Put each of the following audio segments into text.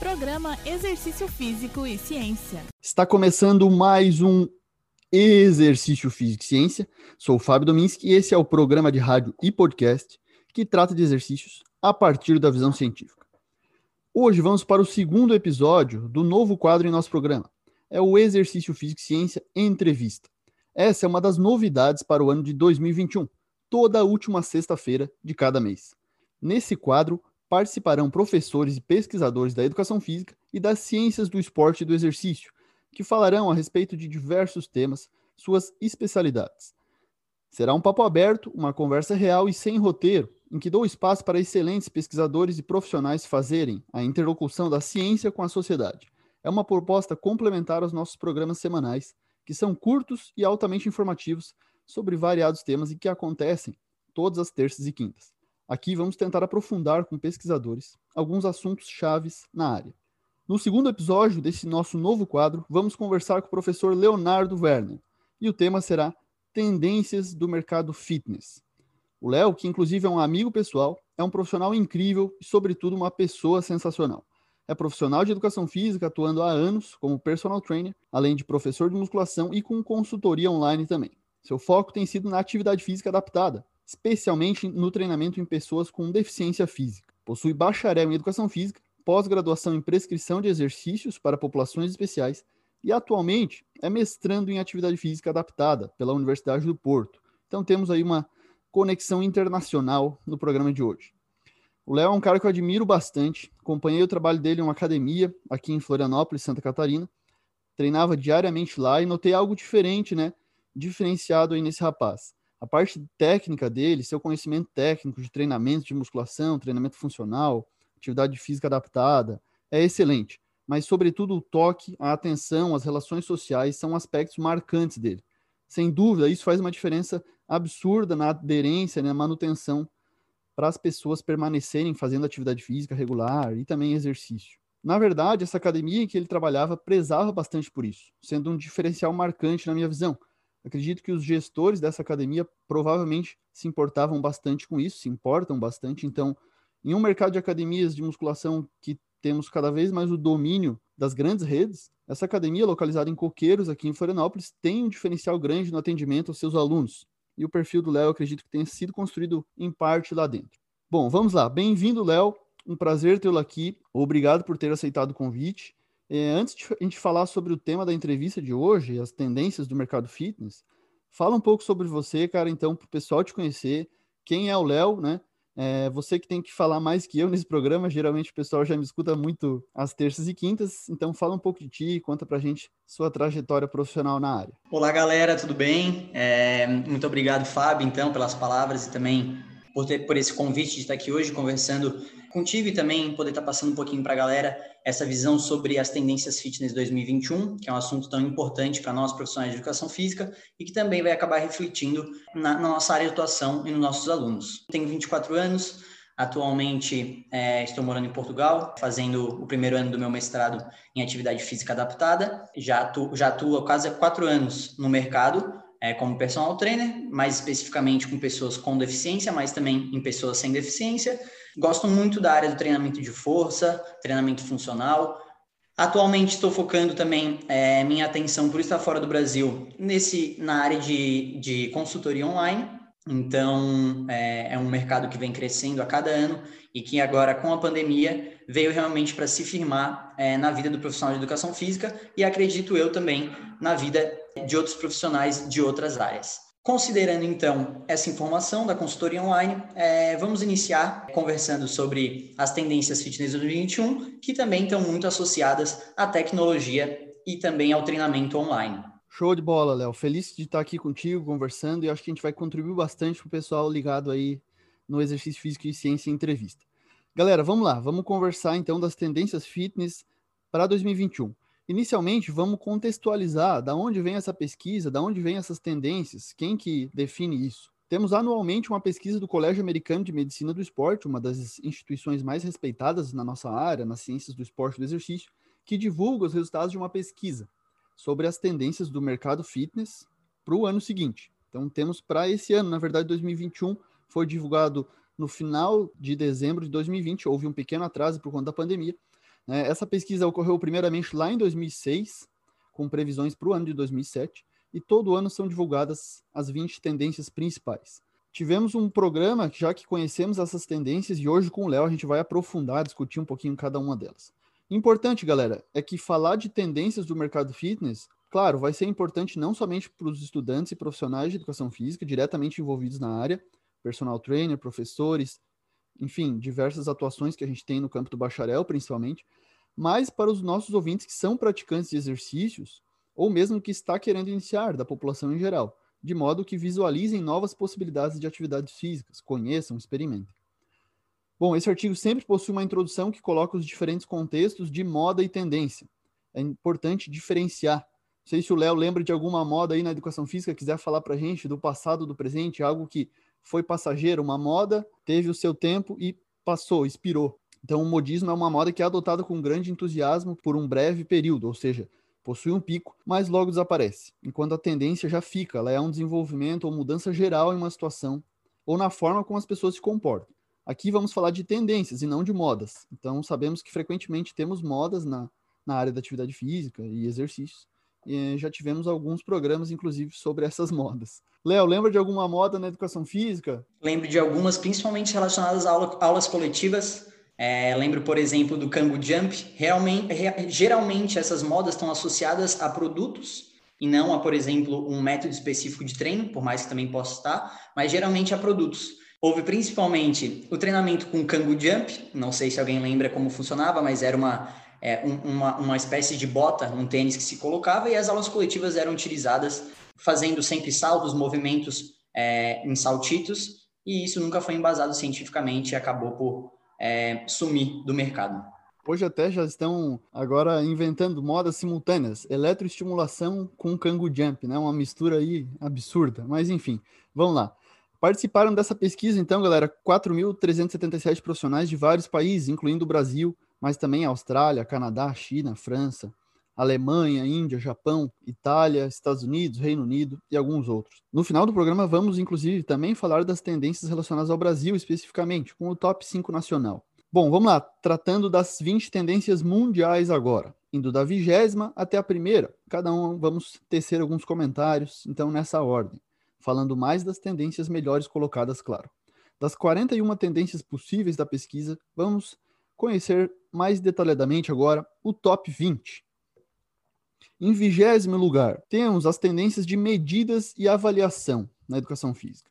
Programa Exercício Físico e Ciência. Está começando mais um Exercício Físico e Ciência. Sou o Fábio Dominski e esse é o programa de rádio e podcast que trata de exercícios a partir da visão científica. Hoje vamos para o segundo episódio do novo quadro em nosso programa. É o Exercício Físico e Ciência Entrevista. Essa é uma das novidades para o ano de 2021, toda última sexta-feira de cada mês. Nesse quadro, participarão professores e pesquisadores da educação física e das ciências do esporte e do exercício, que falarão a respeito de diversos temas, suas especialidades. Será um papo aberto, uma conversa real e sem roteiro, em que dou espaço para excelentes pesquisadores e profissionais fazerem a interlocução da ciência com a sociedade. É uma proposta complementar aos nossos programas semanais, que são curtos e altamente informativos sobre variados temas e que acontecem todas as terças e quintas. Aqui vamos tentar aprofundar com pesquisadores alguns assuntos chaves na área. No segundo episódio desse nosso novo quadro, vamos conversar com o professor Leonardo Werner, e o tema será Tendências do Mercado Fitness. O Léo, que inclusive é um amigo pessoal, é um profissional incrível e, sobretudo, uma pessoa sensacional. É profissional de educação física, atuando há anos como personal trainer, além de professor de musculação e com consultoria online também. Seu foco tem sido na atividade física adaptada, especialmente no treinamento em pessoas com deficiência física. Possui bacharel em educação física, pós-graduação em prescrição de exercícios para populações especiais e atualmente é mestrando em atividade física adaptada pela Universidade do Porto. Então temos aí uma conexão internacional no programa de hoje. O Léo é um cara que eu admiro bastante. Acompanhei o trabalho dele em uma academia aqui em Florianópolis, Santa Catarina. Treinava diariamente lá e notei algo diferente, né? Diferenciado aí nesse rapaz a parte técnica dele, seu conhecimento técnico de treinamento de musculação, treinamento funcional, atividade física adaptada, é excelente. Mas, sobretudo, o toque, a atenção, as relações sociais são aspectos marcantes dele. Sem dúvida, isso faz uma diferença absurda na aderência, na manutenção para as pessoas permanecerem fazendo atividade física regular e também exercício. Na verdade, essa academia em que ele trabalhava prezava bastante por isso, sendo um diferencial marcante na minha visão Acredito que os gestores dessa academia provavelmente se importavam bastante com isso, se importam bastante. Então, em um mercado de academias de musculação que temos cada vez mais o domínio das grandes redes, essa academia, localizada em Coqueiros, aqui em Florianópolis, tem um diferencial grande no atendimento aos seus alunos. E o perfil do Léo, acredito que tenha sido construído em parte lá dentro. Bom, vamos lá. Bem-vindo, Léo. Um prazer tê-lo aqui. Obrigado por ter aceitado o convite. É, antes de a gente falar sobre o tema da entrevista de hoje, as tendências do mercado fitness, fala um pouco sobre você, cara, então, para o pessoal te conhecer. Quem é o Léo, né? É, você que tem que falar mais que eu nesse programa, geralmente o pessoal já me escuta muito às terças e quintas, então fala um pouco de ti, conta pra gente sua trajetória profissional na área. Olá, galera, tudo bem? É, muito obrigado, Fábio, então, pelas palavras e também por, ter, por esse convite de estar aqui hoje conversando contigo e também poder estar passando um pouquinho para a galera essa visão sobre as tendências fitness 2021, que é um assunto tão importante para nós profissionais de educação física e que também vai acabar refletindo na, na nossa área de atuação e nos nossos alunos. Tenho 24 anos, atualmente é, estou morando em Portugal, fazendo o primeiro ano do meu mestrado em atividade física adaptada. Já atuo, já atuo há quase quatro anos no mercado, é, como personal trainer, mais especificamente com pessoas com deficiência, mas também em pessoas sem deficiência. Gosto muito da área do treinamento de força, treinamento funcional. Atualmente estou focando também é, minha atenção por estar fora do Brasil nesse na área de, de consultoria online. Então é, é um mercado que vem crescendo a cada ano e que agora com a pandemia veio realmente para se firmar é, na vida do profissional de educação física e acredito eu também na vida de outros profissionais de outras áreas. Considerando então essa informação da consultoria online, é, vamos iniciar conversando sobre as tendências fitness 2021, que também estão muito associadas à tecnologia e também ao treinamento online. Show de bola, Léo. Feliz de estar aqui contigo conversando e acho que a gente vai contribuir bastante para o pessoal ligado aí no exercício físico e ciência e entrevista. Galera, vamos lá, vamos conversar então das tendências fitness para 2021. Inicialmente, vamos contextualizar da onde vem essa pesquisa, da onde vem essas tendências, quem que define isso. Temos anualmente uma pesquisa do Colégio Americano de Medicina do Esporte, uma das instituições mais respeitadas na nossa área, nas ciências do esporte e do exercício, que divulga os resultados de uma pesquisa sobre as tendências do mercado fitness para o ano seguinte. Então, temos para esse ano, na verdade, 2021, foi divulgado no final de dezembro de 2020, houve um pequeno atraso por conta da pandemia, Né? Essa pesquisa ocorreu primeiramente lá em 2006, com previsões para o ano de 2007, e todo ano são divulgadas as 20 tendências principais. Tivemos um programa, já que conhecemos essas tendências, e hoje com o Léo a gente vai aprofundar, discutir um pouquinho cada uma delas. Importante, galera, é que falar de tendências do mercado fitness, claro, vai ser importante não somente para os estudantes e profissionais de educação física diretamente envolvidos na área, personal trainer, professores, enfim, diversas atuações que a gente tem no campo do bacharel, principalmente, mas para os nossos ouvintes que são praticantes de exercícios, ou mesmo que está querendo iniciar, da população em geral, de modo que visualizem novas possibilidades de atividades físicas, conheçam, experimentem. Bom, esse artigo sempre possui uma introdução que coloca os diferentes contextos de moda e tendência. É importante diferenciar. Não sei se o Léo lembra de alguma moda aí na educação física, quiser falar para a gente do passado, do presente, algo que foi passageiro, uma moda, teve o seu tempo e passou, expirou. Então, o modismo é uma moda que é adotada com grande entusiasmo por um breve período, ou seja, possui um pico, mas logo desaparece, enquanto a tendência já fica, ela é um desenvolvimento ou mudança geral em uma situação ou na forma como as pessoas se comportam. Aqui vamos falar de tendências e não de modas. Então, sabemos que frequentemente temos modas na, na área da atividade física e exercícios. E já tivemos alguns programas, inclusive, sobre essas modas. Léo, lembra de alguma moda na educação física? Lembro de algumas, principalmente relacionadas a aula, aulas coletivas. É, lembro, por exemplo, do Kango Jump. Realmente, geralmente, essas modas estão associadas a produtos e não a, por exemplo, um método específico de treino, por mais que também possa estar, mas geralmente a produtos. Houve principalmente o treinamento com Kangu Jump, não sei se alguém lembra como funcionava, mas era uma, é, um, uma, uma espécie de bota, um tênis que se colocava e as aulas coletivas eram utilizadas fazendo sempre saltos, movimentos é, em saltitos, e isso nunca foi embasado cientificamente e acabou por é, sumir do mercado. Hoje até já estão agora inventando modas simultâneas, eletroestimulação com Kangu Jump, né? Uma mistura aí absurda, mas enfim, vamos lá. Participaram dessa pesquisa, então, galera, 4.377 profissionais de vários países, incluindo o Brasil, mas também Austrália, Canadá, China, França, Alemanha, Índia, Japão, Itália, Estados Unidos, Reino Unido e alguns outros. No final do programa, vamos, inclusive, também falar das tendências relacionadas ao Brasil especificamente, com o top 5 nacional. Bom, vamos lá, tratando das 20 tendências mundiais agora, indo da vigésima até a primeira. Cada um vamos tecer alguns comentários, então, nessa ordem falando mais das tendências melhores colocadas, claro. Das 41 tendências possíveis da pesquisa, vamos conhecer mais detalhadamente agora o top 20. Em vigésimo lugar, temos as tendências de medidas e avaliação na educação física.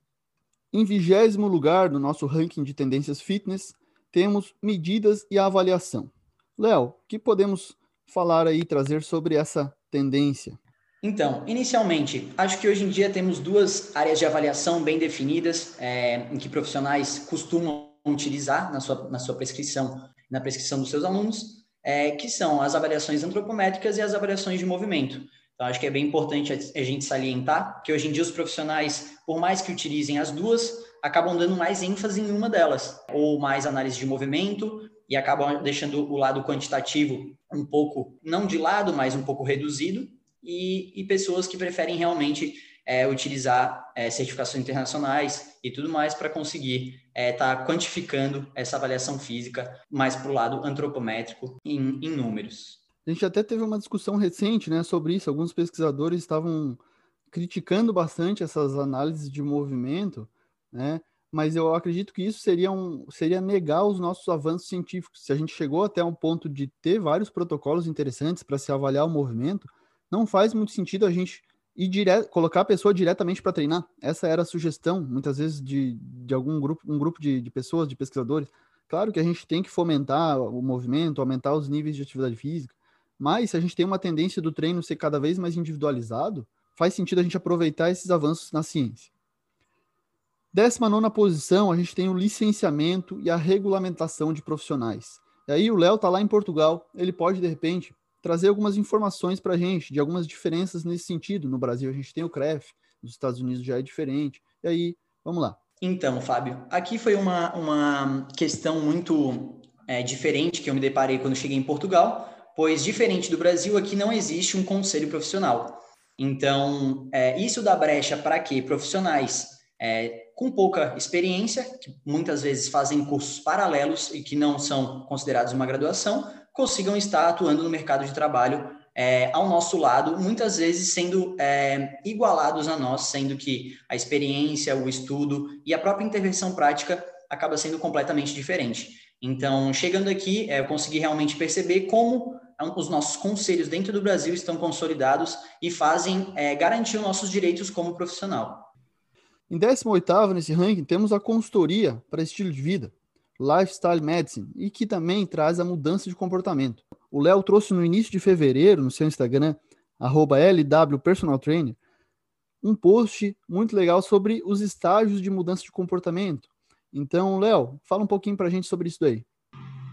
Em vigésimo lugar do nosso ranking de tendências fitness, temos medidas e avaliação. Léo, o que podemos falar aí, trazer sobre essa tendência? Então, inicialmente, acho que hoje em dia temos duas áreas de avaliação bem definidas, é, em que profissionais costumam utilizar na sua, na sua prescrição, na prescrição dos seus alunos, é, que são as avaliações antropométricas e as avaliações de movimento. Então, acho que é bem importante a gente salientar que hoje em dia os profissionais, por mais que utilizem as duas, acabam dando mais ênfase em uma delas, ou mais análise de movimento, e acabam deixando o lado quantitativo um pouco, não de lado, mas um pouco reduzido, e, e pessoas que preferem realmente é, utilizar é, certificações internacionais e tudo mais para conseguir estar é, tá quantificando essa avaliação física mais para o lado antropométrico em, em, números. A gente até teve uma discussão recente né, sobre isso. Alguns pesquisadores estavam criticando bastante essas análises de movimento, né? mas eu acredito que isso seria, um, seria negar os nossos avanços científicos. Se a gente chegou até um ponto de ter vários protocolos interessantes para se avaliar o movimento, não faz muito sentido a gente ir dire... colocar a pessoa diretamente para treinar. Essa era a sugestão, muitas vezes, de, de algum grupo, um grupo de, de pessoas, de pesquisadores. Claro que a gente tem que fomentar o movimento, aumentar os níveis de atividade física, mas se a gente tem uma tendência do treino ser cada vez mais individualizado, faz sentido a gente aproveitar esses avanços na ciência. Décima nona posição, a gente tem o licenciamento e a regulamentação de profissionais. E aí o Léo está lá em Portugal, ele pode, de repente, trazer algumas informações para a gente de algumas diferenças nesse sentido. No Brasil a gente tem o CREF, nos Estados Unidos já é diferente. E aí, vamos lá. Então, Fábio, aqui foi uma, uma questão muito é, diferente que eu me deparei quando cheguei em Portugal, pois diferente do Brasil, aqui não existe um conselho profissional. Então, é, isso dá brecha para que profissionais é, com pouca experiência, que muitas vezes fazem cursos paralelos e que não são considerados uma graduação, consigam estar atuando no mercado de trabalho é, ao nosso lado, muitas vezes sendo é, igualados a nós, sendo que a experiência, o estudo e a própria intervenção prática acaba sendo completamente diferente. Então, chegando aqui, é, eu consegui realmente perceber como os nossos conselhos dentro do Brasil estão consolidados e fazem é, garantir os nossos direitos como profissional. Em 18º nesse ranking, temos a consultoria para estilo de vida, Lifestyle Medicine, e que também traz a mudança de comportamento. O Léo trouxe no início de fevereiro, no seu Instagram, LWPersonalTrainer, um post muito legal sobre os estágios de mudança de comportamento. Então, Léo, fala um pouquinho para a gente sobre isso daí.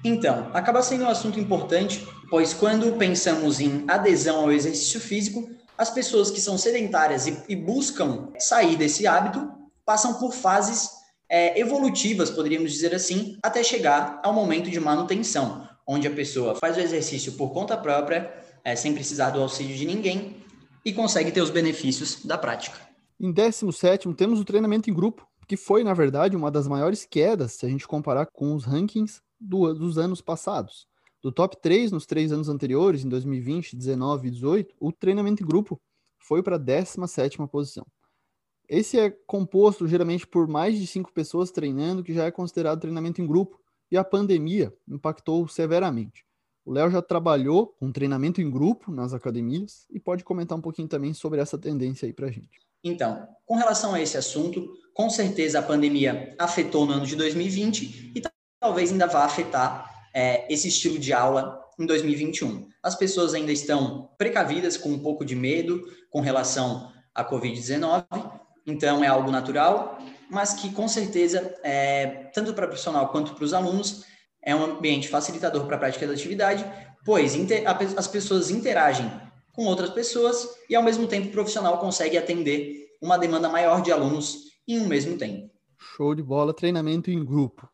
Então, acaba sendo um assunto importante, pois quando pensamos em adesão ao exercício físico, as pessoas que são sedentárias e, e buscam sair desse hábito passam por fases é, evolutivas, poderíamos dizer assim, até chegar ao momento de manutenção, onde a pessoa faz o exercício por conta própria, é, sem precisar do auxílio de ninguém, e consegue ter os benefícios da prática. Em 17 temos o treinamento em grupo, que foi, na verdade, uma das maiores quedas, se a gente comparar com os rankings do, dos anos passados. Do top 3 nos três anos anteriores, em 2020, 19 e 18, o treinamento em grupo foi para a 17 posição. Esse é composto geralmente por mais de cinco pessoas treinando, que já é considerado treinamento em grupo, e a pandemia impactou severamente. O Léo já trabalhou com treinamento em grupo nas academias e pode comentar um pouquinho também sobre essa tendência aí para a gente. Então, com relação a esse assunto, com certeza a pandemia afetou no ano de 2020 e talvez ainda vá afetar é, esse estilo de aula em 2021. As pessoas ainda estão precavidas, com um pouco de medo com relação à Covid-19, então é algo natural, mas que com certeza, é, tanto para o profissional quanto para os alunos, é um ambiente facilitador para a prática da atividade, pois as pessoas interagem com outras pessoas e, ao mesmo tempo, o profissional consegue atender uma demanda maior de alunos em um mesmo tempo. Show de bola, treinamento em grupo.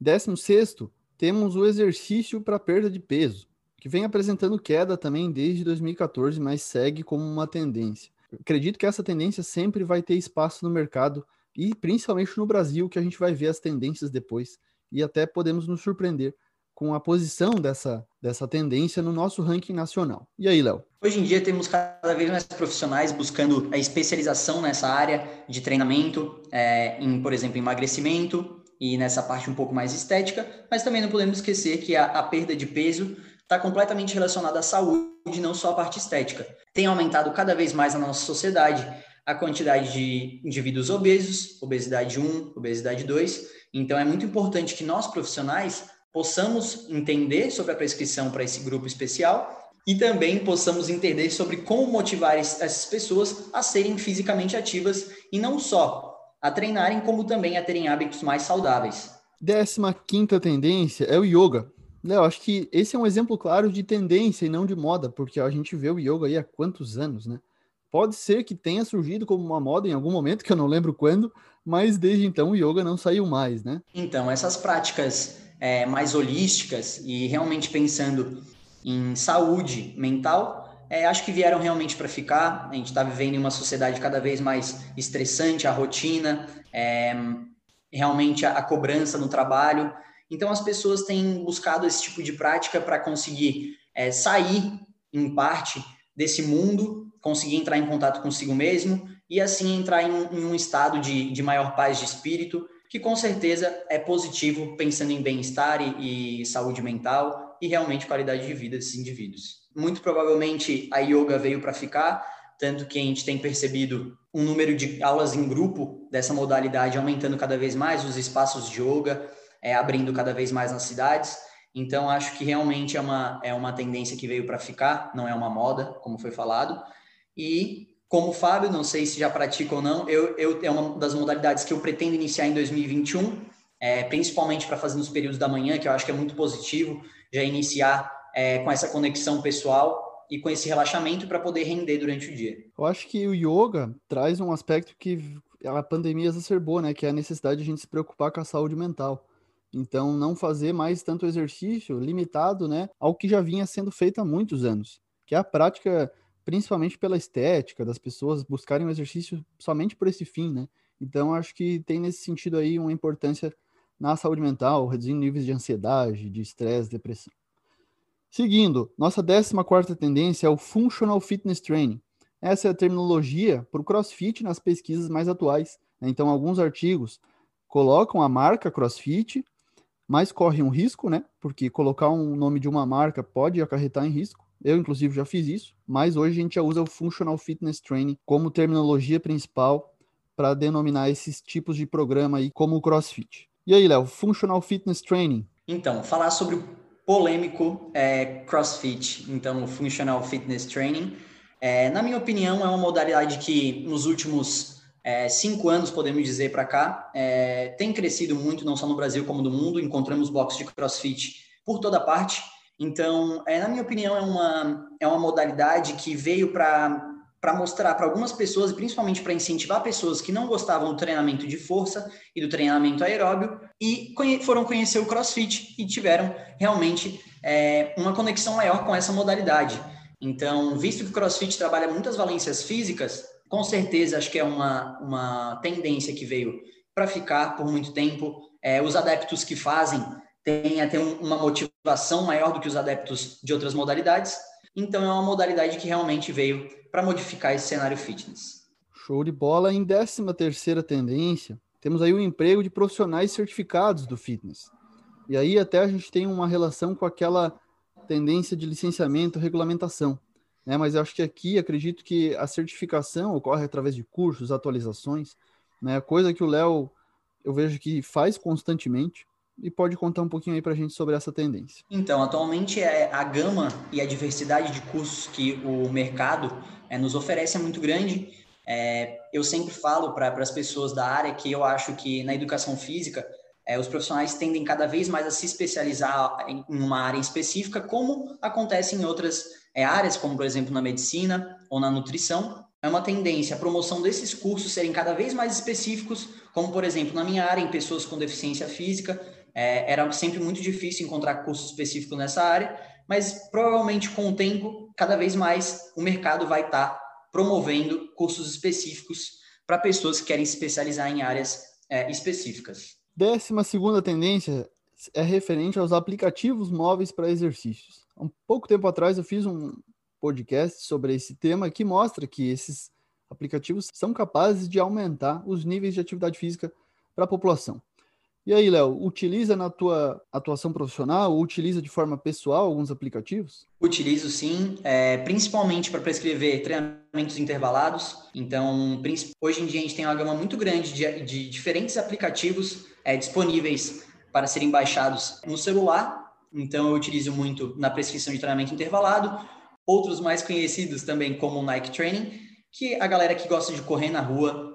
Décimo sexto, temos o exercício para perda de peso, que vem apresentando queda também desde 2014, mas segue como uma tendência. Acredito que essa tendência sempre vai ter espaço no mercado e principalmente no Brasil, que a gente vai ver as tendências depois e até podemos nos surpreender com a posição dessa, dessa tendência no nosso ranking nacional. E aí, Léo? Hoje em dia temos cada vez mais profissionais buscando a especialização nessa área de treinamento, é, em, por exemplo, emagrecimento e nessa parte um pouco mais estética, mas também não podemos esquecer que a, a perda de peso está completamente relacionada à saúde, não só à parte estética. Tem aumentado cada vez mais na nossa sociedade a quantidade de indivíduos obesos, obesidade 1, obesidade 2. Então, é muito importante que nós, profissionais, possamos entender sobre a prescrição para esse grupo especial e também possamos entender sobre como motivar essas pessoas a serem fisicamente ativas e não só a treinarem, como também a terem hábitos mais saudáveis. Décima quinta tendência é o yoga. Léo, acho que esse é um exemplo claro de tendência e não de moda, porque a gente vê o yoga aí há quantos anos, né? Pode ser que tenha surgido como uma moda em algum momento, que eu não lembro quando, mas desde então o yoga não saiu mais, né? Então, essas práticas é, mais holísticas e realmente pensando em saúde mental, é, acho que vieram realmente para ficar. A gente está vivendo em uma sociedade cada vez mais estressante, a rotina, é, realmente a, a cobrança no trabalho. Então, as pessoas têm buscado esse tipo de prática para conseguir é, sair, em parte, desse mundo conseguir entrar em contato consigo mesmo e assim entrar em, em um estado de, de maior paz de espírito, que com certeza é positivo pensando em bem-estar e, e saúde mental e realmente qualidade de vida desses indivíduos. Muito provavelmente a yoga veio para ficar, tanto que a gente tem percebido um número de aulas em grupo dessa modalidade aumentando cada vez mais, os espaços de yoga é, abrindo cada vez mais nas cidades. Então, acho que realmente é uma, é uma tendência que veio para ficar, não é uma moda, como foi falado. E como o Fábio, não sei se já pratica ou não, eu, eu é uma das modalidades que eu pretendo iniciar em 2021, é, principalmente para fazer nos períodos da manhã, que eu acho que é muito positivo, já iniciar é, com essa conexão pessoal e com esse relaxamento para poder render durante o dia. Eu acho que o yoga traz um aspecto que a pandemia exacerbou, né? Que é a necessidade de a gente se preocupar com a saúde mental. Então, não fazer mais tanto exercício limitado, né, ao que já vinha sendo feito há muitos anos, que é a prática principalmente pela estética das pessoas buscarem o exercício somente por esse fim, né? Então, acho que tem nesse sentido aí uma importância na saúde mental, reduzindo níveis de ansiedade, de estresse, depressão. Seguindo, nossa 14 tendência é o Functional Fitness Training. Essa é a terminologia para o CrossFit nas pesquisas mais atuais. Né? Então, alguns artigos colocam a marca CrossFit, mas correm um risco, né? Porque colocar um nome de uma marca pode acarretar em risco. Eu, inclusive, já fiz isso, mas hoje a gente já usa o Functional Fitness Training como terminologia principal para denominar esses tipos de programa aí como o CrossFit. E aí, Léo, Functional Fitness Training? Então, falar sobre o polêmico é, CrossFit, então o Functional Fitness Training. É, na minha opinião, é uma modalidade que nos últimos é, cinco anos, podemos dizer, para cá, é, tem crescido muito, não só no Brasil como no mundo. Encontramos boxes de CrossFit por toda parte. Então, é, na minha opinião, é uma, é uma modalidade que veio para para mostrar para algumas pessoas, principalmente para incentivar pessoas que não gostavam do treinamento de força e do treinamento aeróbio, e foram conhecer o CrossFit e tiveram realmente é, uma conexão maior com essa modalidade. Então, visto que o CrossFit trabalha muitas valências físicas, com certeza acho que é uma, uma tendência que veio para ficar por muito tempo. É, os adeptos que fazem têm até um, uma motivação maior do que os adeptos de outras modalidades. Então, é uma modalidade que realmente veio para modificar esse cenário fitness. Show de bola. Em 13 terceira tendência, temos aí o emprego de profissionais certificados do fitness. E aí até a gente tem uma relação com aquela tendência de licenciamento, regulamentação. Né? Mas eu acho que aqui acredito que a certificação ocorre através de cursos, atualizações, né? coisa que o Léo eu vejo que faz constantemente e pode contar um pouquinho aí para a gente sobre essa tendência. Então, atualmente é a gama e a diversidade de cursos que o mercado é, nos oferece é muito grande. É, eu sempre falo para as pessoas da área que eu acho que na educação física é, os profissionais tendem cada vez mais a se especializar em uma área específica, como acontece em outras é, áreas, como por exemplo na medicina ou na nutrição. É uma tendência a promoção desses cursos serem cada vez mais específicos, como por exemplo na minha área, em pessoas com deficiência física, é, era sempre muito difícil encontrar curso específico nessa área, mas provavelmente com o tempo, cada vez mais o mercado vai estar tá promovendo cursos específicos para pessoas que querem se especializar em áreas é, específicas. Décima segunda tendência é referente aos aplicativos móveis para exercícios. Há um pouco tempo atrás eu fiz um podcast sobre esse tema que mostra que esses aplicativos são capazes de aumentar os níveis de atividade física para a população. E aí, Léo, utiliza na tua atuação profissional ou utiliza de forma pessoal alguns aplicativos? Utilizo sim, é, principalmente para prescrever treinamentos intervalados. Então, hoje em dia a gente tem uma gama muito grande de, de diferentes aplicativos é, disponíveis para serem baixados no celular. Então, eu utilizo muito na prescrição de treinamento intervalado. Outros mais conhecidos também, como o Nike Training, que a galera que gosta de correr na rua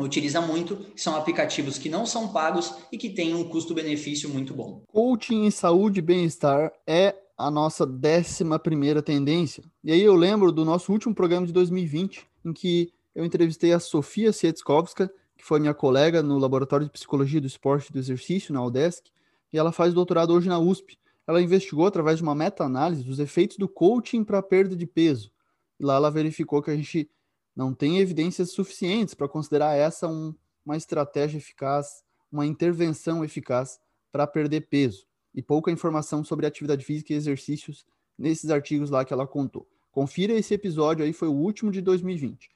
utiliza muito, são aplicativos que não são pagos e que têm um custo-benefício muito bom. Coaching em saúde e bem-estar é a nossa décima primeira tendência. E aí eu lembro do nosso último programa de 2020, em que eu entrevistei a Sofia Sietskowska, que foi minha colega no Laboratório de Psicologia do Esporte e do Exercício, na UDESC, e ela faz doutorado hoje na USP. Ela investigou, através de uma meta-análise, os efeitos do coaching para a perda de peso. E lá ela verificou que a gente não tem evidências suficientes para considerar essa um, uma estratégia eficaz, uma intervenção eficaz para perder peso. E pouca informação sobre atividade física e exercícios nesses artigos lá que ela contou. Confira esse episódio aí, foi o último de 2020.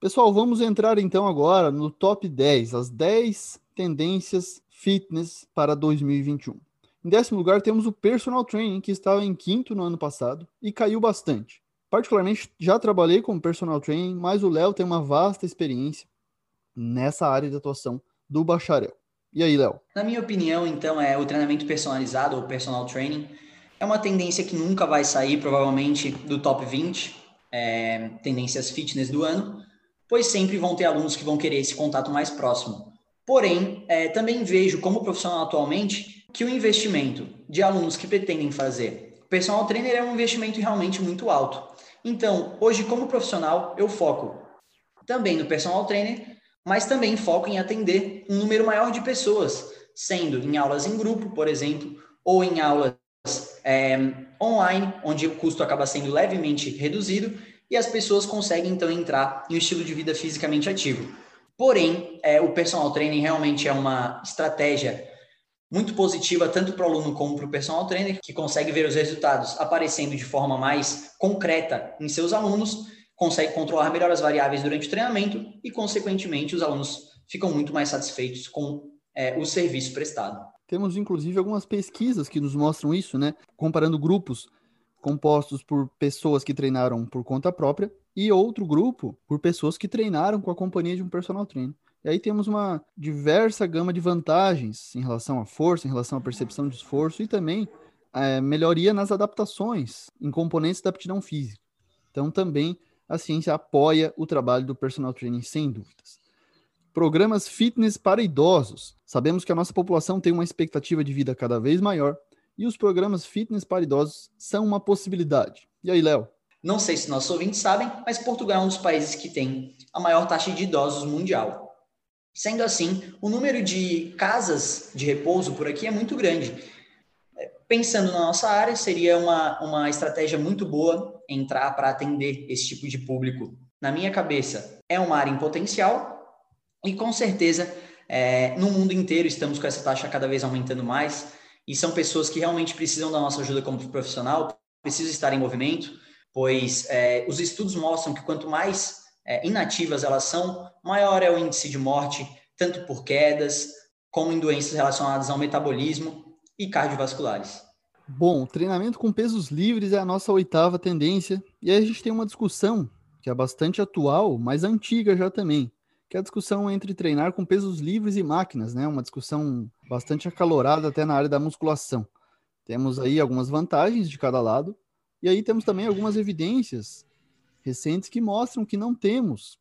Pessoal, vamos entrar então agora no top 10, as 10 tendências fitness para 2021. Em décimo lugar, temos o personal training, que estava em quinto no ano passado e caiu bastante. Particularmente, já trabalhei como personal training, mas o Léo tem uma vasta experiência nessa área de atuação do bacharel. E aí, Léo? Na minha opinião, então, é o treinamento personalizado ou personal training é uma tendência que nunca vai sair, provavelmente, do top 20 é, tendências fitness do ano, pois sempre vão ter alunos que vão querer esse contato mais próximo. Porém, é, também vejo como profissional atualmente que o investimento de alunos que pretendem fazer personal trainer é um investimento realmente muito alto. Então, hoje, como profissional, eu foco também no personal trainer, mas também foco em atender um número maior de pessoas, sendo em aulas em grupo, por exemplo, ou em aulas é, online, onde o custo acaba sendo levemente reduzido e as pessoas conseguem então entrar em um estilo de vida fisicamente ativo. Porém, é, o personal training realmente é uma estratégia muito positiva tanto para o aluno como para o personal trainer, que consegue ver os resultados aparecendo de forma mais concreta em seus alunos, consegue controlar melhor as variáveis durante o treinamento e, consequentemente, os alunos ficam muito mais satisfeitos com é, o serviço prestado. Temos, inclusive, algumas pesquisas que nos mostram isso, né? Comparando grupos compostos por pessoas que treinaram por conta própria e outro grupo por pessoas que treinaram com a companhia de um personal trainer. E aí temos uma diversa gama de vantagens em relação à força, em relação à percepção de esforço e também é, melhoria nas adaptações em componentes da aptidão física. Então, também a ciência apoia o trabalho do personal training, sem dúvidas. Programas fitness para idosos. Sabemos que a nossa população tem uma expectativa de vida cada vez maior e os programas fitness para idosos são uma possibilidade. E aí, Léo? Não sei se nossos ouvintes sabem, mas Portugal é um dos países que tem a maior taxa de idosos mundial. Sendo assim, o número de casas de repouso por aqui é muito grande. Pensando na nossa área, seria uma, uma estratégia muito boa entrar para atender esse tipo de público. Na minha cabeça, é uma área em potencial e com certeza é, no mundo inteiro estamos com essa taxa cada vez aumentando mais e são pessoas que realmente precisam da nossa ajuda como profissional, precisam estar em movimento, pois é, os estudos mostram que quanto mais é, inativas elas são, maior é o índice de morte, tanto por quedas, como em doenças relacionadas ao metabolismo e cardiovasculares. Bom, treinamento com pesos livres é a nossa oitava tendência, e aí a gente tem uma discussão que é bastante atual, mas antiga já também, que é a discussão entre treinar com pesos livres e máquinas, né? Uma discussão bastante acalorada até na área da musculação. Temos aí algumas vantagens de cada lado, e aí temos também algumas evidências recentes que mostram que não temos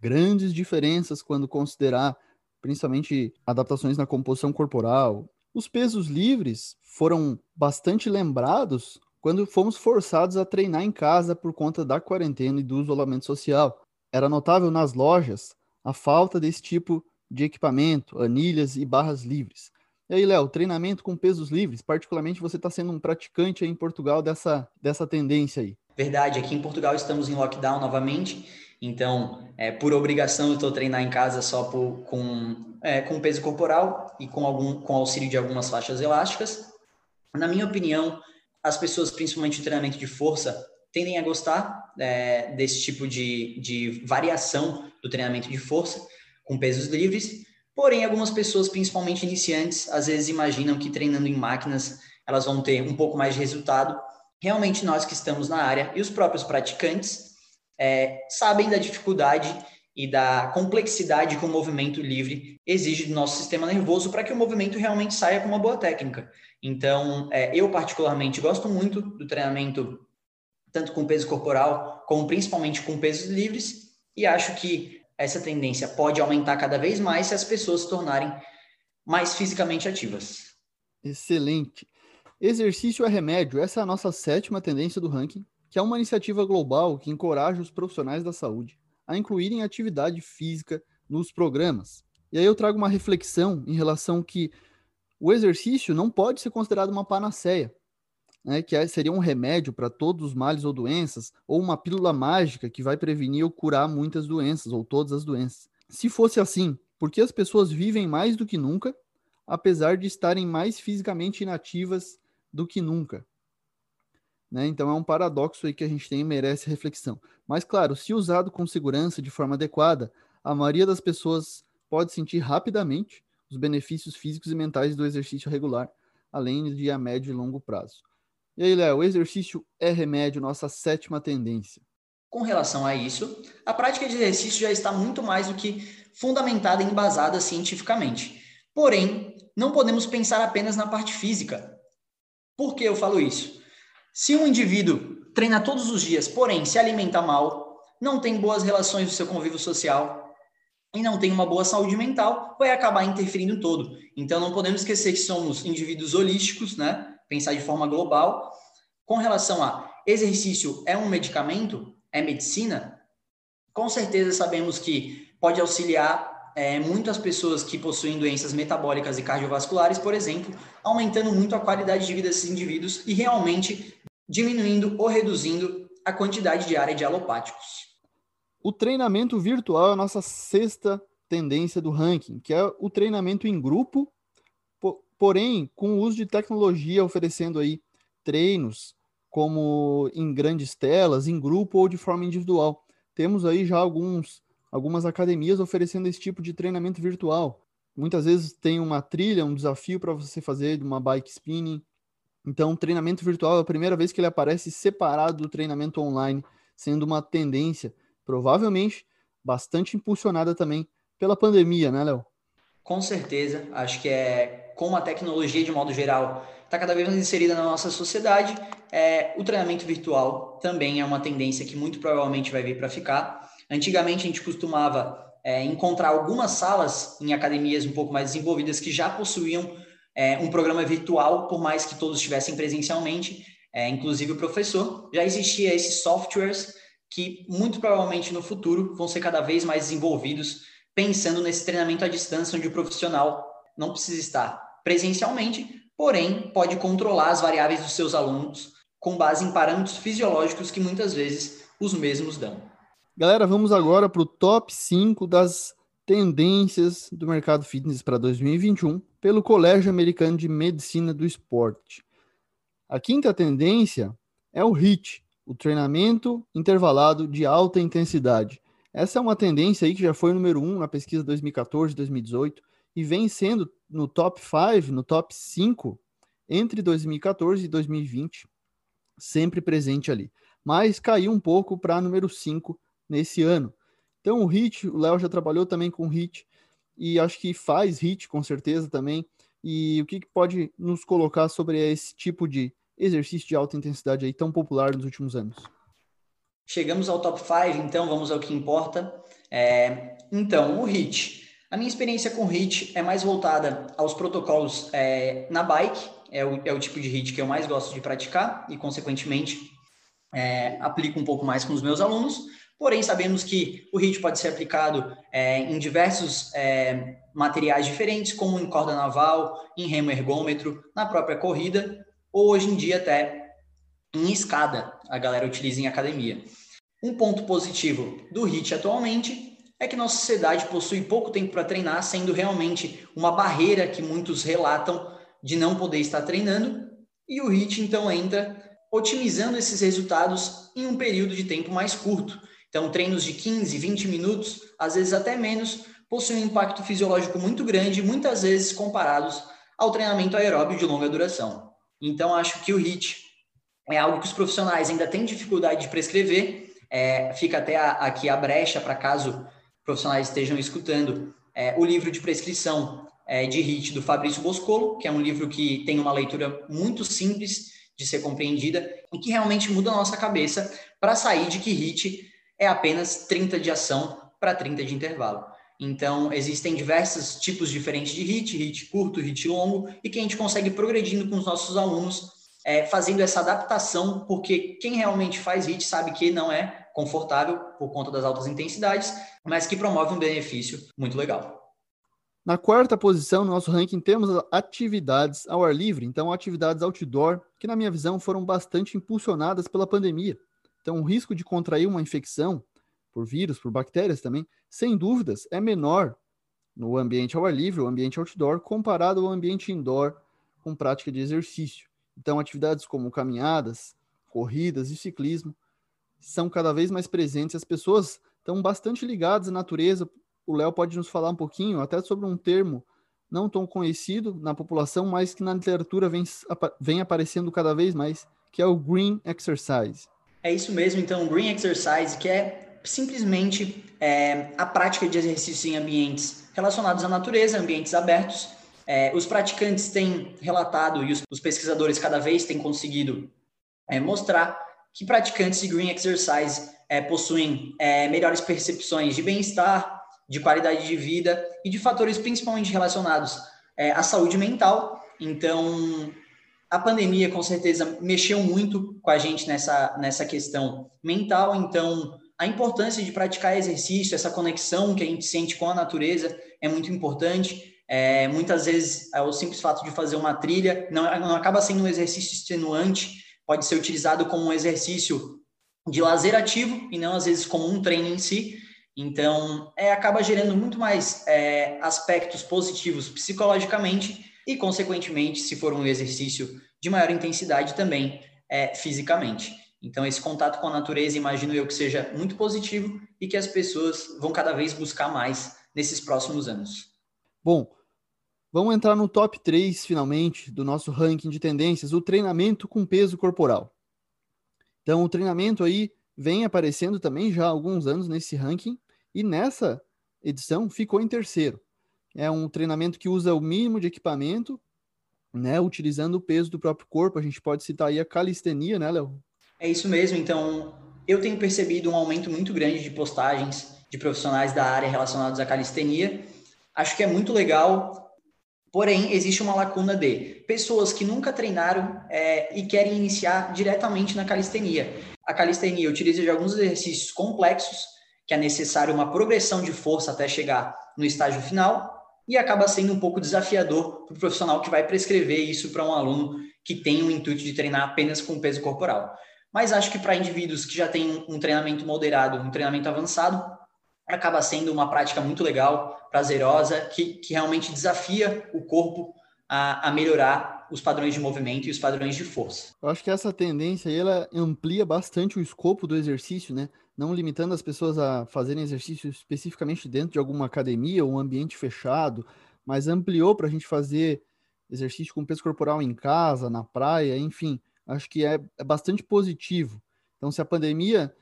grandes diferenças quando considerar principalmente adaptações na composição corporal. Os pesos livres foram bastante lembrados quando fomos forçados a treinar em casa por conta da quarentena e do isolamento social. Era notável nas lojas a falta desse tipo de equipamento, anilhas e barras livres. E aí, Léo, treinamento com pesos livres, particularmente você está sendo um praticante aí em Portugal dessa, dessa tendência aí. Verdade, aqui em Portugal estamos em lockdown novamente, então, é, por obrigação, eu estou treinar em casa só por, com, é, com peso corporal e com, algum, com auxílio de algumas faixas elásticas. Na minha opinião, as pessoas, principalmente o treinamento de força, tendem a gostar é, desse tipo de, de variação do treinamento de força com pesos livres. Porém, algumas pessoas, principalmente iniciantes, às vezes imaginam que treinando em máquinas elas vão ter um pouco mais de resultado realmente nós que estamos na área e os próprios praticantes é, sabem da dificuldade e da complexidade que o movimento livre exige do nosso sistema nervoso para que o movimento realmente saia com uma boa técnica. Então, é, eu particularmente gosto muito do treinamento tanto com peso corporal como principalmente com pesos livres e acho que essa tendência pode aumentar cada vez mais se as pessoas se tornarem mais fisicamente ativas. Excelente. Exercício é remédio, essa é a nossa sétima tendência do ranking, que é uma iniciativa global que encoraja os profissionais da saúde a incluírem atividade física nos programas. E aí eu trago uma reflexão em relação que o exercício não pode ser considerado uma panaceia, né, que é, seria um remédio para todos os males ou doenças, ou uma pílula mágica que vai prevenir ou curar muitas doenças, ou todas as doenças. Se fosse assim, por que as pessoas vivem mais do que nunca, apesar de estarem mais fisicamente inativas do que nunca. Né? Então é um paradoxo aí que a gente tem e merece reflexão. Mas, claro, se usado com segurança, de forma adequada, a maioria das pessoas pode sentir rapidamente os benefícios físicos e mentais do exercício regular, além de a médio e longo prazo. E aí, Léo, o exercício é remédio, nossa sétima tendência. Com relação a isso, a prática de exercício já está muito mais do que fundamentada e embasada cientificamente. Porém, não podemos pensar apenas na parte física. Por que eu falo isso? Se um indivíduo treina todos os dias, porém se alimenta mal, não tem boas relações no seu convívio social e não tem uma boa saúde mental, vai acabar interferindo todo. Então não podemos esquecer que somos indivíduos holísticos, né? Pensar de forma global. Com relação a exercício é um medicamento, é medicina, com certeza sabemos que pode auxiliar é, muitas pessoas que possuem doenças metabólicas e cardiovasculares, por exemplo, aumentando muito a qualidade de vida desses indivíduos e realmente diminuindo ou reduzindo a quantidade diária de alopáticos. O treinamento virtual é a nossa sexta tendência do ranking, que é o treinamento em grupo, porém com o uso de tecnologia oferecendo aí treinos como em grandes telas, em grupo ou de forma individual. Temos aí já alguns algumas academias oferecendo esse tipo de treinamento virtual. Muitas vezes tem uma trilha, um desafio para você fazer de uma bike spinning. Então, treinamento virtual é a primeira vez que ele aparece separado do treinamento online, sendo uma tendência, provavelmente bastante impulsionada também pela pandemia, né, Léo? Com certeza, acho que é como a tecnologia de modo geral está cada vez mais inserida na nossa sociedade, é, o treinamento virtual também é uma tendência que muito provavelmente vai vir para ficar. Antigamente a gente costumava é, encontrar algumas salas em academias um pouco mais desenvolvidas que já possuíam é, um programa virtual, por mais que todos estivessem presencialmente, é, inclusive o professor. Já existia esses softwares que muito provavelmente no futuro vão ser cada vez mais desenvolvidos, pensando nesse treinamento à distância, onde o profissional não precisa estar presencialmente, porém pode controlar as variáveis dos seus alunos com base em parâmetros fisiológicos que muitas vezes os mesmos dão. Galera, vamos agora para o top 5 das tendências do mercado fitness para 2021 pelo Colégio Americano de Medicina do Esporte. A quinta tendência é o HIIT, o treinamento intervalado de alta intensidade. Essa é uma tendência aí que já foi número um na pesquisa 2014, 2018 e vem sendo no top 5, no top 5 entre 2014 e 2020, sempre presente ali. Mas caiu um pouco para número 5 nesse ano. Então o HIT, o Léo já trabalhou também com HIT e acho que faz HIT com certeza também. E o que, que pode nos colocar sobre esse tipo de exercício de alta intensidade aí tão popular nos últimos anos? Chegamos ao top 5, então vamos ao que importa. É, então, o HIT. A minha experiência com HIT é mais voltada aos protocolos é, na bike, é o, é o tipo de HIT que eu mais gosto de praticar e, consequentemente, é, aplico um pouco mais com os meus alunos. Porém, sabemos que o HIT pode ser aplicado é, em diversos é, materiais diferentes, como em corda naval, em remo ergômetro, na própria corrida ou hoje em dia até em escada, a galera utiliza em academia. Um ponto positivo do HIIT atualmente é que nossa sociedade possui pouco tempo para treinar, sendo realmente uma barreira que muitos relatam de não poder estar treinando, e o HIIT então entra otimizando esses resultados em um período de tempo mais curto. Então, treinos de 15, 20 minutos, às vezes até menos, possuem um impacto fisiológico muito grande, muitas vezes comparados ao treinamento aeróbio de longa duração. Então, acho que o HIT é algo que os profissionais ainda têm dificuldade de prescrever. É, fica até a, aqui a brecha para caso profissionais estejam escutando é, o livro de prescrição é, de HIT do Fabrício Boscolo, que é um livro que tem uma leitura muito simples de ser compreendida e que realmente muda a nossa cabeça para sair de que HIT é apenas 30 de ação para 30 de intervalo. Então, existem diversos tipos diferentes de HIT, HIT curto, HIT longo, e que a gente consegue progredindo com os nossos alunos, é, fazendo essa adaptação, porque quem realmente faz HIT sabe que não é confortável por conta das altas intensidades, mas que promove um benefício muito legal. Na quarta posição no nosso ranking temos atividades ao ar livre, então atividades outdoor, que na minha visão foram bastante impulsionadas pela pandemia. Então o risco de contrair uma infecção por vírus, por bactérias também, sem dúvidas, é menor no ambiente ao ar livre, o ambiente outdoor, comparado ao ambiente indoor com prática de exercício. Então, atividades como caminhadas, corridas e ciclismo são cada vez mais presentes. As pessoas estão bastante ligadas à natureza. O Léo pode nos falar um pouquinho até sobre um termo não tão conhecido na população, mas que na literatura vem, vem aparecendo cada vez mais, que é o Green Exercise. É isso mesmo, então, Green Exercise, que é simplesmente é, a prática de exercícios em ambientes relacionados à natureza, ambientes abertos. É, os praticantes têm relatado e os, os pesquisadores cada vez têm conseguido é, mostrar que praticantes de green exercise é, possuem é, melhores percepções de bem-estar, de qualidade de vida e de fatores principalmente relacionados é, à saúde mental. Então, a pandemia com certeza mexeu muito com a gente nessa, nessa questão mental. Então, a importância de praticar exercício, essa conexão que a gente sente com a natureza é muito importante. É, muitas vezes é o simples fato de fazer uma trilha não, não acaba sendo um exercício extenuante, pode ser utilizado como um exercício de lazer ativo e não às vezes como um treino em si. Então, é, acaba gerando muito mais é, aspectos positivos psicologicamente e, consequentemente, se for um exercício de maior intensidade também é, fisicamente. Então, esse contato com a natureza, imagino eu que seja muito positivo e que as pessoas vão cada vez buscar mais nesses próximos anos. Bom, vamos entrar no top 3, finalmente, do nosso ranking de tendências, o treinamento com peso corporal. Então, o treinamento aí vem aparecendo também já há alguns anos nesse ranking e nessa edição ficou em terceiro. É um treinamento que usa o mínimo de equipamento, né, utilizando o peso do próprio corpo. A gente pode citar aí a calistenia, né, Léo? É isso mesmo. Então, eu tenho percebido um aumento muito grande de postagens de profissionais da área relacionados à calistenia. Acho que é muito legal, porém, existe uma lacuna de pessoas que nunca treinaram é, e querem iniciar diretamente na calistenia. A calistenia utiliza de alguns exercícios complexos, que é necessário uma progressão de força até chegar no estágio final, e acaba sendo um pouco desafiador para o profissional que vai prescrever isso para um aluno que tem o intuito de treinar apenas com peso corporal. Mas acho que para indivíduos que já têm um treinamento moderado, um treinamento avançado, acaba sendo uma prática muito legal, prazerosa, que, que realmente desafia o corpo a, a, melhorar os padrões de movimento e os padrões de força. Eu acho que essa tendência aí, ela amplia bastante o escopo do exercício, né? Não limitando as pessoas a fazerem exercício especificamente dentro de alguma academia ou um ambiente fechado, mas ampliou para a gente fazer exercício com peso corporal em casa, na praia, enfim, acho que é, é bastante positivo. Então, se a pandemia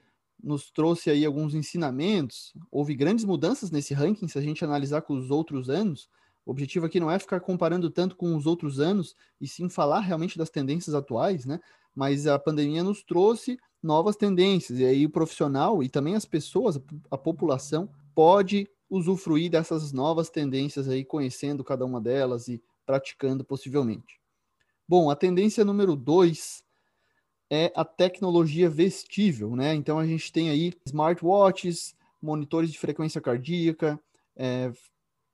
nos trouxe aí alguns ensinamentos. Houve grandes mudanças nesse ranking, se a gente analisar com os outros anos. O objetivo aqui não é ficar comparando tanto com os outros anos, e sim falar realmente das tendências atuais, né? Mas a pandemia nos trouxe novas tendências, e aí o profissional e também as pessoas, a população, pode usufruir dessas novas tendências aí, conhecendo cada uma delas e praticando possivelmente. Bom, a tendência número dois é a tecnologia vestível, né? Então a gente tem aí smartwatches, monitores de frequência cardíaca, é,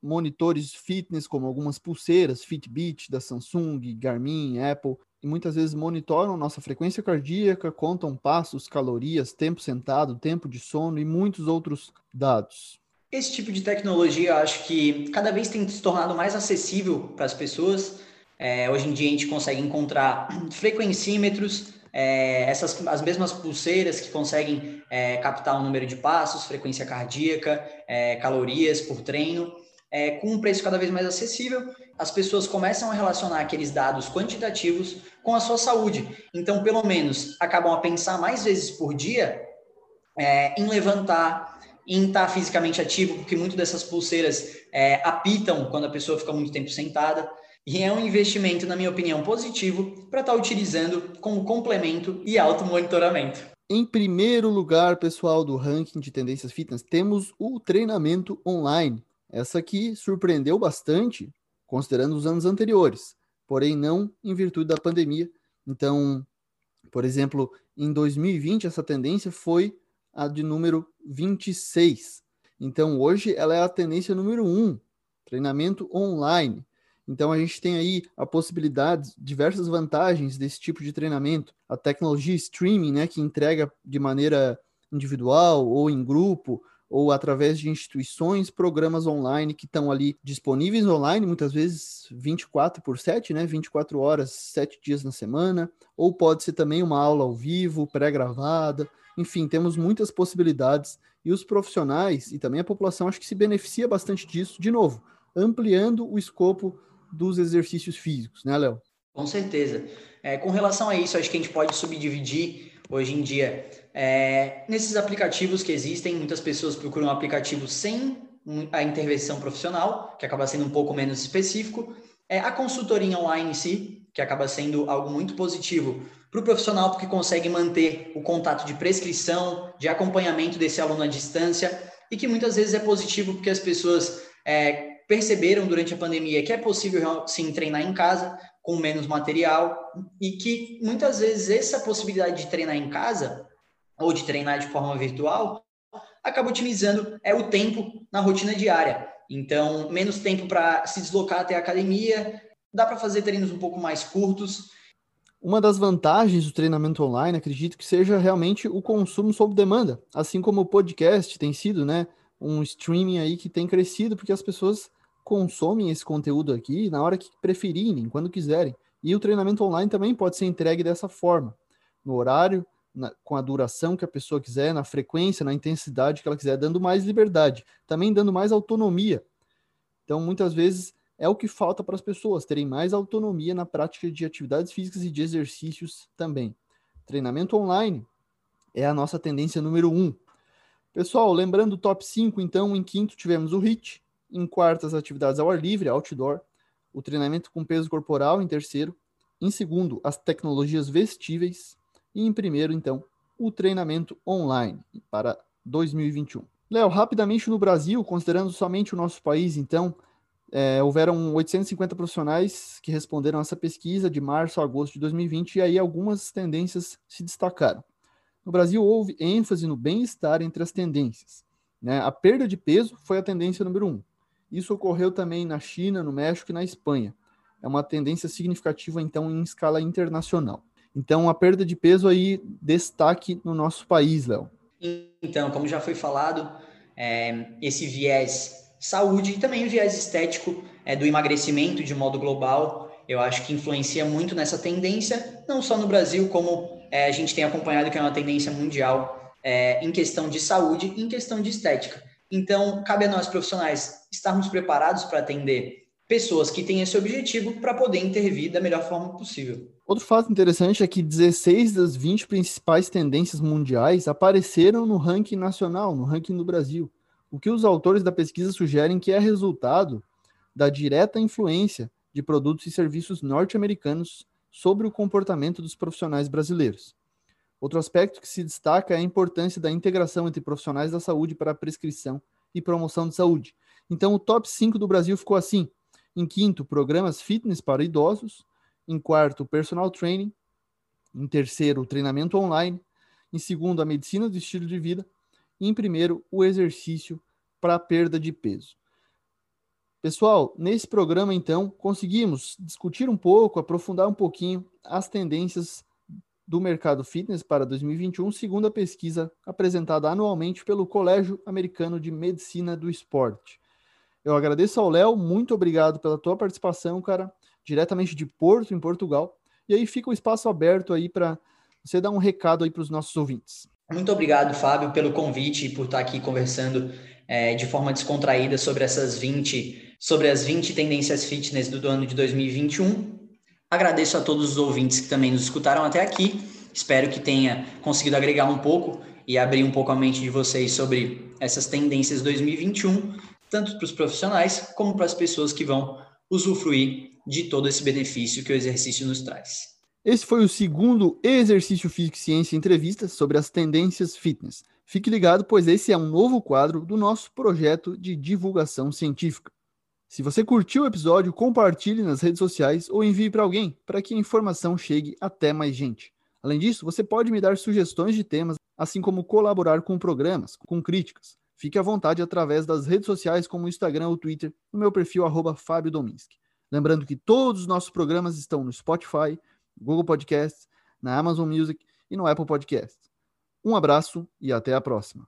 monitores fitness como algumas pulseiras, Fitbit da Samsung, Garmin, Apple, e muitas vezes monitoram nossa frequência cardíaca, contam passos, calorias, tempo sentado, tempo de sono e muitos outros dados. Esse tipo de tecnologia, acho que cada vez tem se tornado mais acessível para as pessoas. É, hoje em dia a gente consegue encontrar frequencímetros é, essas as mesmas pulseiras que conseguem é, captar o número de passos, frequência cardíaca, é, calorias por treino, é, com um preço cada vez mais acessível, as pessoas começam a relacionar aqueles dados quantitativos com a sua saúde. Então, pelo menos, acabam a pensar mais vezes por dia é, em levantar, em estar fisicamente ativo, porque muitas dessas pulseiras é, apitam quando a pessoa fica muito tempo sentada. E é um investimento, na minha opinião, positivo para estar tá utilizando como complemento e automonitoramento. Em primeiro lugar, pessoal, do ranking de tendências fitness, temos o treinamento online. Essa aqui surpreendeu bastante, considerando os anos anteriores, porém não em virtude da pandemia. Então, por exemplo, em 2020, essa tendência foi a de número 26. Então, hoje ela é a tendência número 1, treinamento online. Então a gente tem aí a possibilidade, diversas vantagens desse tipo de treinamento. A tecnologia streaming, né, que entrega de maneira individual ou em grupo ou através de instituições, programas online que estão ali disponíveis online, muitas vezes 24 por 7, né? 24 horas, 7 dias na semana, ou pode ser também uma aula ao vivo, pré-gravada. Enfim, temos muitas possibilidades e os profissionais e também a população acho que se beneficia bastante disso, de novo, ampliando o escopo dos exercícios físicos, né, Léo? Com certeza. É, com relação a isso, acho que a gente pode subdividir hoje em dia é, nesses aplicativos que existem. Muitas pessoas procuram aplicativos sem a intervenção profissional, que acaba sendo um pouco menos específico. É, a consultoria online em si, que acaba sendo algo muito positivo para o profissional, porque consegue manter o contato de prescrição, de acompanhamento desse aluno à distância, e que muitas vezes é positivo porque as pessoas é, perceberam durante a pandemia que é possível sim treinar em casa com menos material e que muitas vezes essa possibilidade de treinar em casa ou de treinar de forma virtual acaba otimizando é o tempo na rotina diária. Então, menos tempo para se deslocar até a academia, dá para fazer treinos um pouco mais curtos. Uma das vantagens do treinamento online, acredito que seja realmente o consumo sob demanda, assim como o podcast tem sido, né? Um streaming aí que tem crescido porque as pessoas consomem esse conteúdo aqui na hora que preferirem, quando quiserem. E o treinamento online também pode ser entregue dessa forma, no horário, na, com a duração que a pessoa quiser, na frequência, na intensidade que ela quiser, dando mais liberdade, também dando mais autonomia. Então, muitas vezes é o que falta para as pessoas terem mais autonomia na prática de atividades físicas e de exercícios também. Treinamento online é a nossa tendência número um. Pessoal, lembrando o top 5, então, em quinto tivemos o HIT, em quarto as atividades ao ar livre, outdoor, o treinamento com peso corporal em terceiro, em segundo as tecnologias vestíveis e em primeiro, então, o treinamento online para 2021. Léo, rapidamente no Brasil, considerando somente o nosso país, então, é, houveram 850 profissionais que responderam essa pesquisa de março a agosto de 2020 e aí algumas tendências se destacaram. No Brasil, houve ênfase no bem-estar entre as tendências. Né? A perda de peso foi a tendência número um. Isso ocorreu também na China, no México e na Espanha. É uma tendência significativa, então, em escala internacional. Então, a perda de peso aí, destaque no nosso país, Léo. Então, como já foi falado, é, esse viés saúde e também o viés estético é, do emagrecimento de modo global, eu acho que influencia muito nessa tendência, não só no Brasil, como é, a gente tem acompanhado que é uma tendência mundial é, em questão de saúde e em questão de estética. Então, cabe a nós profissionais estarmos preparados para atender pessoas que têm esse objetivo para poder intervir da melhor forma possível. Outro fato interessante é que 16 das 20 principais tendências mundiais apareceram no ranking nacional, no ranking do Brasil, o que os autores da pesquisa sugerem que é resultado da direta influência de produtos e serviços norte-americanos sobre o comportamento dos profissionais brasileiros. Outro aspecto que se destaca é a importância da integração entre profissionais da saúde para a prescrição e promoção de saúde. Então, o top 5 do Brasil ficou assim: em quinto, programas fitness para idosos. Em quarto, personal training. Em terceiro, treinamento online. Em segundo, a medicina do estilo de vida. E em primeiro, o exercício para perda de peso. Pessoal, nesse programa, então, conseguimos discutir um pouco, aprofundar um pouquinho as tendências do mercado fitness para 2021, segundo a pesquisa apresentada anualmente pelo Colégio Americano de Medicina do Esporte. Eu agradeço ao Léo, muito obrigado pela tua participação, cara, diretamente de Porto, em Portugal. E aí fica o espaço aberto aí para você dar um recado aí para os nossos ouvintes. Muito obrigado, Fábio, pelo convite e por estar aqui conversando é, de forma descontraída sobre essas 20, sobre as 20 tendências fitness do ano de 2021. Agradeço a todos os ouvintes que também nos escutaram até aqui. Espero que tenha conseguido agregar um pouco e abrir um pouco a mente de vocês sobre essas tendências 2021, tanto para os profissionais como para as pessoas que vão usufruir de todo esse benefício que o exercício nos traz. Esse foi o segundo Exercício Físico e Ciência Entrevista sobre as tendências fitness. Fique ligado, pois esse é um novo quadro do nosso projeto de divulgação científica. Se você curtiu o episódio, compartilhe nas redes sociais ou envie para alguém, para que a informação chegue até mais gente. Além disso, você pode me dar sugestões de temas, assim como colaborar com programas, com críticas. Fique à vontade através das redes sociais como o Instagram ou Twitter, no meu perfil arroba Fábio Dominski. Lembrando que todos os nossos programas estão no Spotify, Google Podcasts, na Amazon Music e no Apple Podcasts. Um abraço e até a próxima.